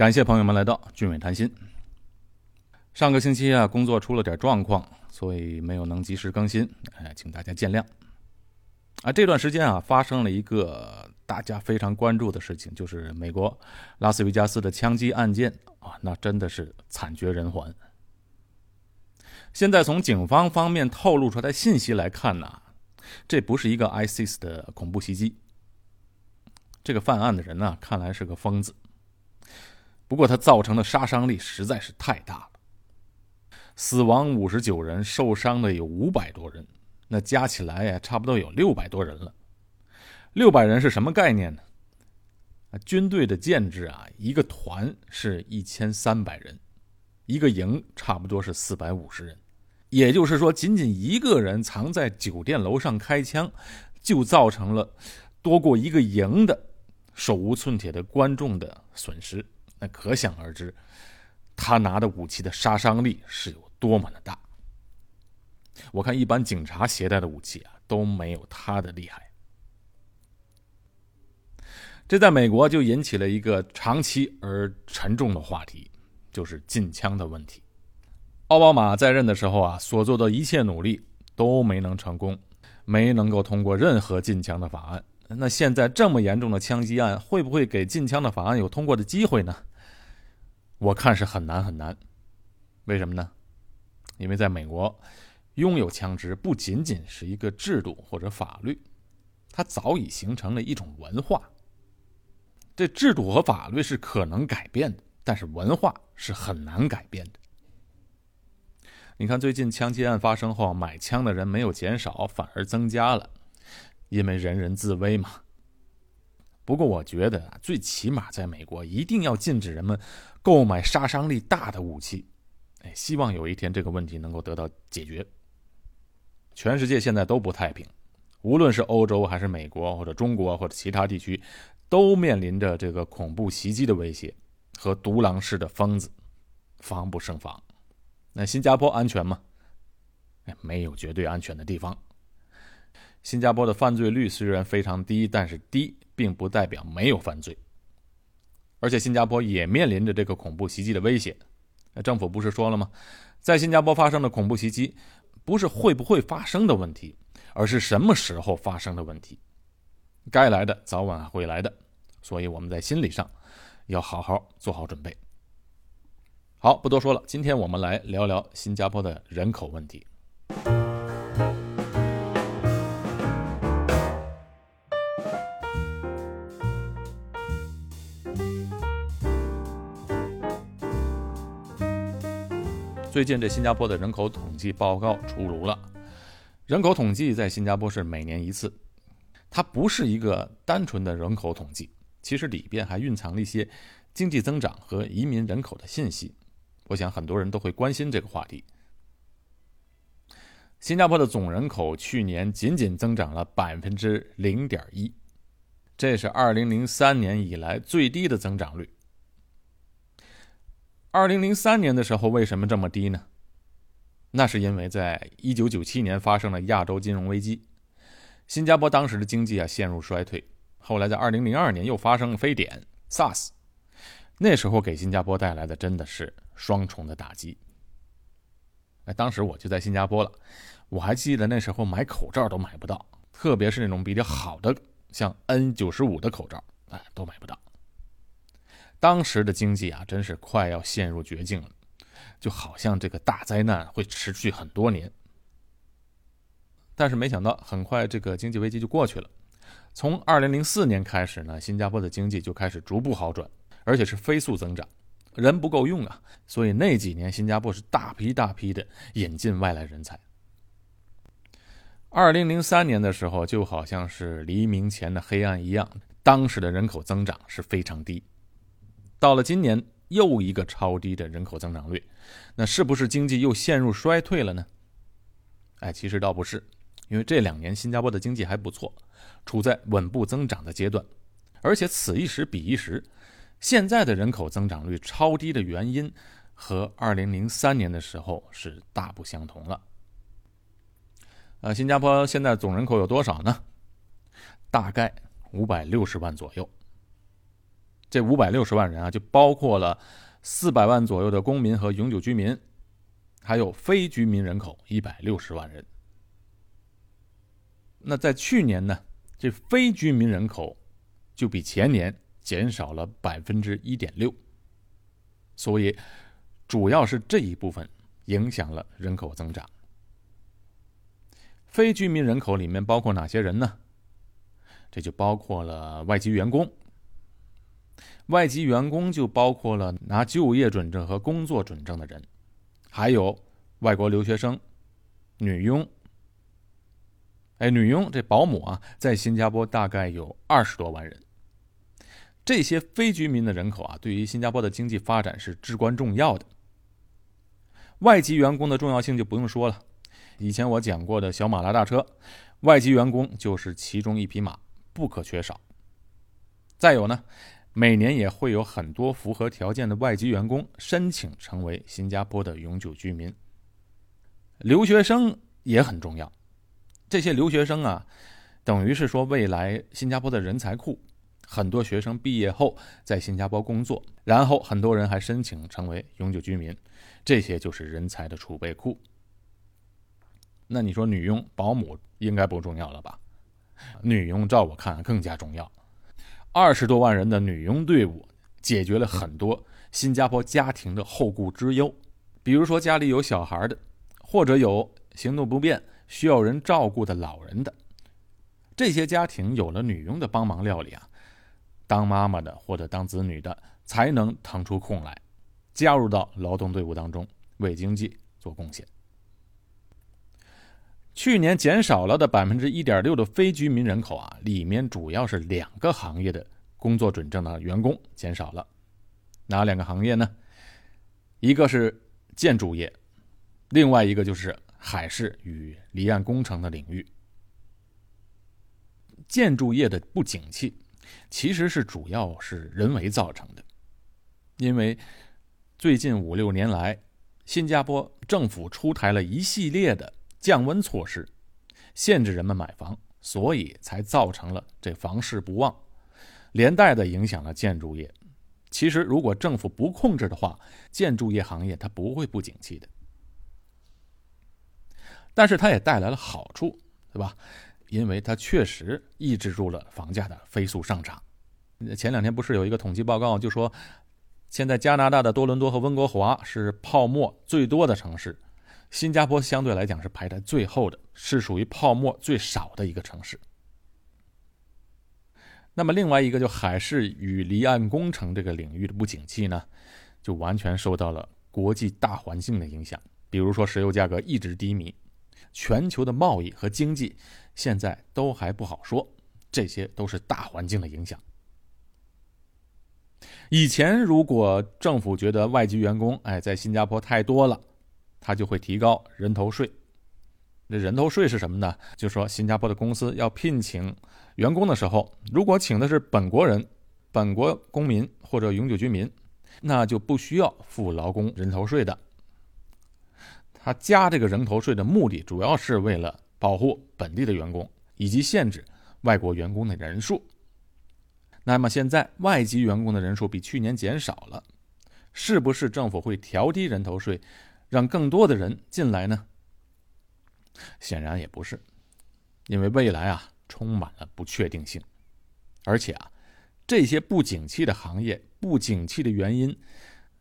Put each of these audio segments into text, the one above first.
感谢朋友们来到俊伟谈心。上个星期啊，工作出了点状况，所以没有能及时更新，哎，请大家见谅。啊，这段时间啊，发生了一个大家非常关注的事情，就是美国拉斯维加斯的枪击案件啊，那真的是惨绝人寰。现在从警方方面透露出来的信息来看呢，这不是一个 ISIS 的恐怖袭击，这个犯案的人呢，看来是个疯子。不过，它造成的杀伤力实在是太大了，死亡五十九人，受伤的有五百多人，那加起来呀，差不多有六百多人了。六百人是什么概念呢？啊，军队的建制啊，一个团是一千三百人，一个营差不多是四百五十人，也就是说，仅仅一个人藏在酒店楼上开枪，就造成了多过一个营的手无寸铁的观众的损失。那可想而知，他拿的武器的杀伤力是有多么的大。我看一般警察携带的武器啊都没有他的厉害。这在美国就引起了一个长期而沉重的话题，就是禁枪的问题。奥巴马在任的时候啊，所做的一切努力都没能成功，没能够通过任何禁枪的法案。那现在这么严重的枪击案，会不会给禁枪的法案有通过的机会呢？我看是很难很难，为什么呢？因为在美国，拥有枪支不仅仅是一个制度或者法律，它早已形成了一种文化。这制度和法律是可能改变的，但是文化是很难改变的。你看，最近枪击案发生后，买枪的人没有减少，反而增加了，因为人人自危嘛。不过，我觉得啊，最起码在美国一定要禁止人们购买杀伤力大的武器。哎，希望有一天这个问题能够得到解决。全世界现在都不太平，无论是欧洲还是美国或者中国或者其他地区，都面临着这个恐怖袭击的威胁和独狼式的疯子，防不胜防。那新加坡安全吗？哎，没有绝对安全的地方。新加坡的犯罪率虽然非常低，但是低并不代表没有犯罪。而且新加坡也面临着这个恐怖袭击的威胁。政府不是说了吗？在新加坡发生的恐怖袭击，不是会不会发生的问题，而是什么时候发生的问题。该来的早晚会来的，所以我们在心理上要好好做好准备。好，不多说了，今天我们来聊聊新加坡的人口问题。最近这新加坡的人口统计报告出炉了。人口统计在新加坡是每年一次，它不是一个单纯的人口统计，其实里边还蕴藏了一些经济增长和移民人口的信息。我想很多人都会关心这个话题。新加坡的总人口去年仅仅增长了百分之零点一，这是二零零三年以来最低的增长率。二零零三年的时候，为什么这么低呢？那是因为在一九九七年发生了亚洲金融危机，新加坡当时的经济啊陷入衰退。后来在二零零二年又发生了非典 SARS，那时候给新加坡带来的真的是双重的打击。哎，当时我就在新加坡了，我还记得那时候买口罩都买不到，特别是那种比较好的像 N 九十五的口罩，哎，都买不到。当时的经济啊，真是快要陷入绝境了，就好像这个大灾难会持续很多年。但是没想到，很快这个经济危机就过去了。从二零零四年开始呢，新加坡的经济就开始逐步好转，而且是飞速增长。人不够用啊，所以那几年新加坡是大批大批的引进外来人才。二零零三年的时候，就好像是黎明前的黑暗一样，当时的人口增长是非常低。到了今年，又一个超低的人口增长率，那是不是经济又陷入衰退了呢？哎，其实倒不是，因为这两年新加坡的经济还不错，处在稳步增长的阶段，而且此一时彼一时，现在的人口增长率超低的原因和二零零三年的时候是大不相同了。呃，新加坡现在总人口有多少呢？大概五百六十万左右。这五百六十万人啊，就包括了四百万左右的公民和永久居民，还有非居民人口一百六十万人。那在去年呢，这非居民人口就比前年减少了百分之一点六，所以主要是这一部分影响了人口增长。非居民人口里面包括哪些人呢？这就包括了外籍员工。外籍员工就包括了拿就业准证和工作准证的人，还有外国留学生、女佣。哎，女佣这保姆啊，在新加坡大概有二十多万人。这些非居民的人口啊，对于新加坡的经济发展是至关重要的。外籍员工的重要性就不用说了，以前我讲过的小马拉大车，外籍员工就是其中一匹马，不可缺少。再有呢。每年也会有很多符合条件的外籍员工申请成为新加坡的永久居民。留学生也很重要，这些留学生啊，等于是说未来新加坡的人才库。很多学生毕业后在新加坡工作，然后很多人还申请成为永久居民，这些就是人才的储备库。那你说女佣、保姆应该不重要了吧？女佣照我看更加重要。二十多万人的女佣队伍，解决了很多新加坡家庭的后顾之忧。比如说家里有小孩的，或者有行动不便需要人照顾的老人的，这些家庭有了女佣的帮忙料理啊，当妈妈的或者当子女的才能腾出空来，加入到劳动队伍当中，为经济做贡献。去年减少了的百分之一点六的非居民人口啊，里面主要是两个行业的工作准证的员工减少了。哪两个行业呢？一个是建筑业，另外一个就是海事与离岸工程的领域。建筑业的不景气，其实是主要是人为造成的，因为最近五六年来，新加坡政府出台了一系列的。降温措施，限制人们买房，所以才造成了这房市不旺，连带的影响了建筑业。其实，如果政府不控制的话，建筑业行业它不会不景气的。但是，它也带来了好处，对吧？因为它确实抑制住了房价的飞速上涨。前两天不是有一个统计报告，就说现在加拿大的多伦多和温哥华是泡沫最多的城市。新加坡相对来讲是排在最后的，是属于泡沫最少的一个城市。那么另外一个就海事与离岸工程这个领域的不景气呢，就完全受到了国际大环境的影响。比如说石油价格一直低迷，全球的贸易和经济现在都还不好说，这些都是大环境的影响。以前如果政府觉得外籍员工哎在新加坡太多了。他就会提高人头税。那人头税是什么呢？就说新加坡的公司要聘请员工的时候，如果请的是本国人、本国公民或者永久居民，那就不需要付劳工人头税的。他加这个人头税的目的，主要是为了保护本地的员工，以及限制外国员工的人数。那么现在外籍员工的人数比去年减少了，是不是政府会调低人头税？让更多的人进来呢？显然也不是，因为未来啊充满了不确定性，而且啊这些不景气的行业不景气的原因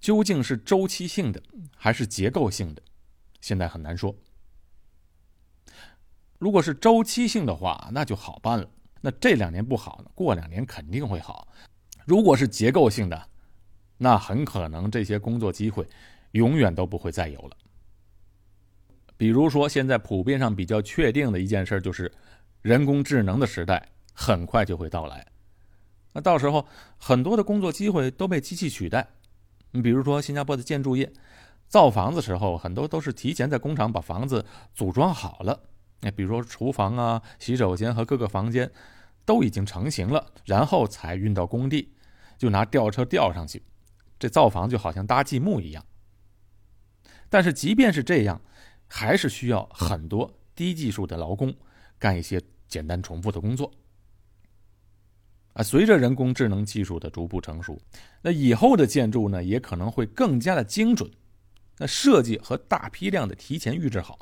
究竟是周期性的还是结构性的，现在很难说。如果是周期性的话，那就好办了，那这两年不好呢，过两年肯定会好。如果是结构性的，那很可能这些工作机会。永远都不会再有了。比如说，现在普遍上比较确定的一件事就是，人工智能的时代很快就会到来。那到时候，很多的工作机会都被机器取代。你比如说，新加坡的建筑业，造房子时候很多都是提前在工厂把房子组装好了。那比如说厨房啊、洗手间和各个房间都已经成型了，然后才运到工地，就拿吊车吊上去。这造房就好像搭积木一样。但是即便是这样，还是需要很多低技术的劳工干一些简单重复的工作。啊，随着人工智能技术的逐步成熟，那以后的建筑呢，也可能会更加的精准。那设计和大批量的提前预制好，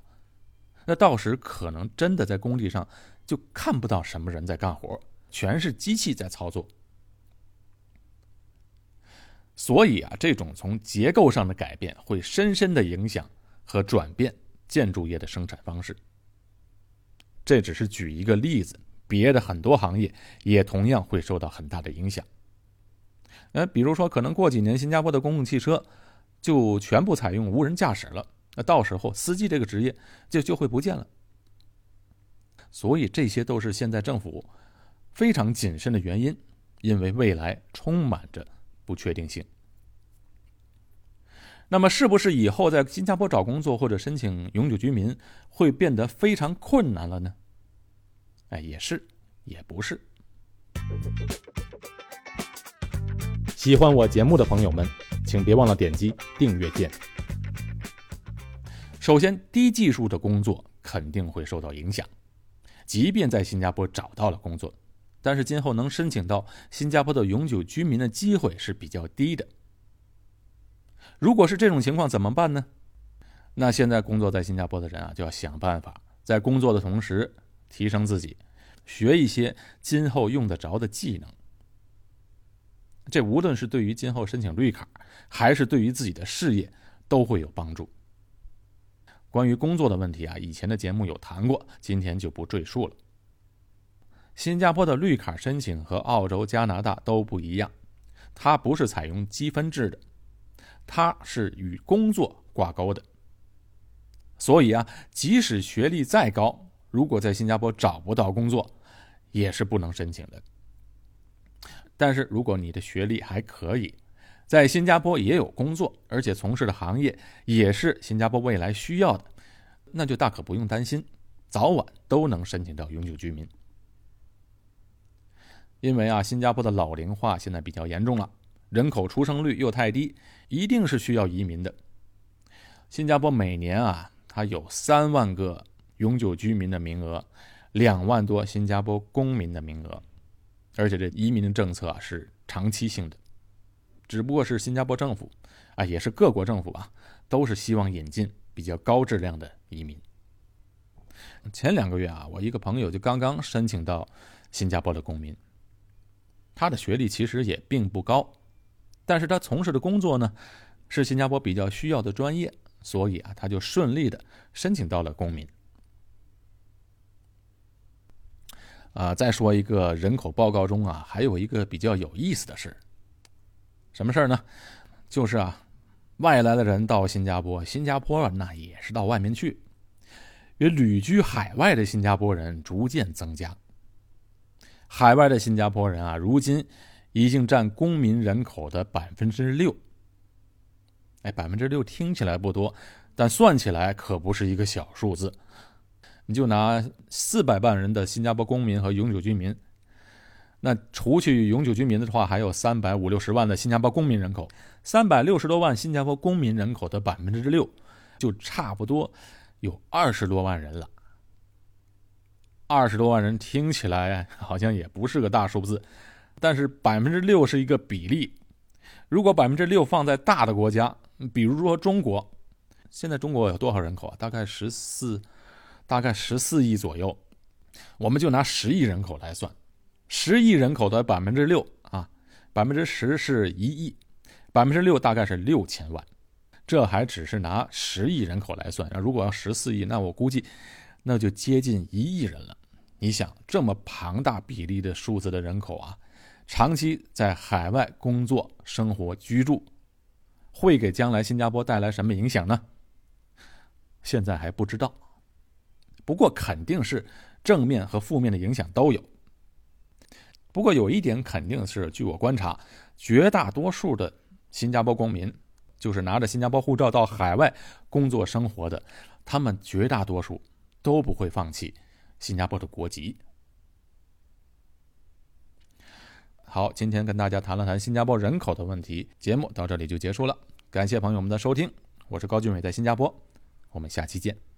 那到时可能真的在工地上就看不到什么人在干活，全是机器在操作。所以啊，这种从结构上的改变会深深的影响和转变建筑业的生产方式。这只是举一个例子，别的很多行业也同样会受到很大的影响。呃，比如说，可能过几年新加坡的公共汽车。就全部采用无人驾驶了，那到时候司机这个职业就就会不见了。所以这些都是现在政府非常谨慎的原因，因为未来充满着不确定性。那么，是不是以后在新加坡找工作或者申请永久居民会变得非常困难了呢？哎，也是，也不是。喜欢我节目的朋友们。请别忘了点击订阅键。首先，低技术的工作肯定会受到影响。即便在新加坡找到了工作，但是今后能申请到新加坡的永久居民的机会是比较低的。如果是这种情况，怎么办呢？那现在工作在新加坡的人啊，就要想办法在工作的同时提升自己，学一些今后用得着的技能。这无论是对于今后申请绿卡，还是对于自己的事业，都会有帮助。关于工作的问题啊，以前的节目有谈过，今天就不赘述了。新加坡的绿卡申请和澳洲、加拿大都不一样，它不是采用积分制的，它是与工作挂钩的。所以啊，即使学历再高，如果在新加坡找不到工作，也是不能申请的。但是，如果你的学历还可以，在新加坡也有工作，而且从事的行业也是新加坡未来需要的，那就大可不用担心，早晚都能申请到永久居民。因为啊，新加坡的老龄化现在比较严重了，人口出生率又太低，一定是需要移民的。新加坡每年啊，它有三万个永久居民的名额，两万多新加坡公民的名额。而且这移民的政策啊是长期性的，只不过是新加坡政府啊，也是各国政府啊，都是希望引进比较高质量的移民。前两个月啊，我一个朋友就刚刚申请到新加坡的公民，他的学历其实也并不高，但是他从事的工作呢是新加坡比较需要的专业，所以啊，他就顺利的申请到了公民。啊，再说一个人口报告中啊，还有一个比较有意思的事什么事儿呢？就是啊，外来的人到新加坡，新加坡那也是到外面去，与旅居海外的新加坡人逐渐增加。海外的新加坡人啊，如今已经占公民人口的百分之六。哎，百分之六听起来不多，但算起来可不是一个小数字。你就拿四百万人的新加坡公民和永久居民，那除去永久居民的话，还有三百五六十万的新加坡公民人口，三百六十多万新加坡公民人口的百分之六，就差不多有二十多万人了。二十多万人听起来好像也不是个大数字，但是百分之六是一个比例。如果百分之六放在大的国家，比如说中国，现在中国有多少人口啊？大概十四。大概十四亿左右，我们就拿十亿人口来算，十亿人口的百分之六啊，百分之十是一亿，百分之六大概是六千万，这还只是拿十亿人口来算啊。如果要十四亿，那我估计那就接近一亿人了。你想，这么庞大比例的数字的人口啊，长期在海外工作、生活、居住，会给将来新加坡带来什么影响呢？现在还不知道。不过肯定是正面和负面的影响都有。不过有一点肯定是，据我观察，绝大多数的新加坡公民，就是拿着新加坡护照到海外工作生活的，他们绝大多数都不会放弃新加坡的国籍。好，今天跟大家谈了谈新加坡人口的问题，节目到这里就结束了。感谢朋友们的收听，我是高俊伟，在新加坡，我们下期见。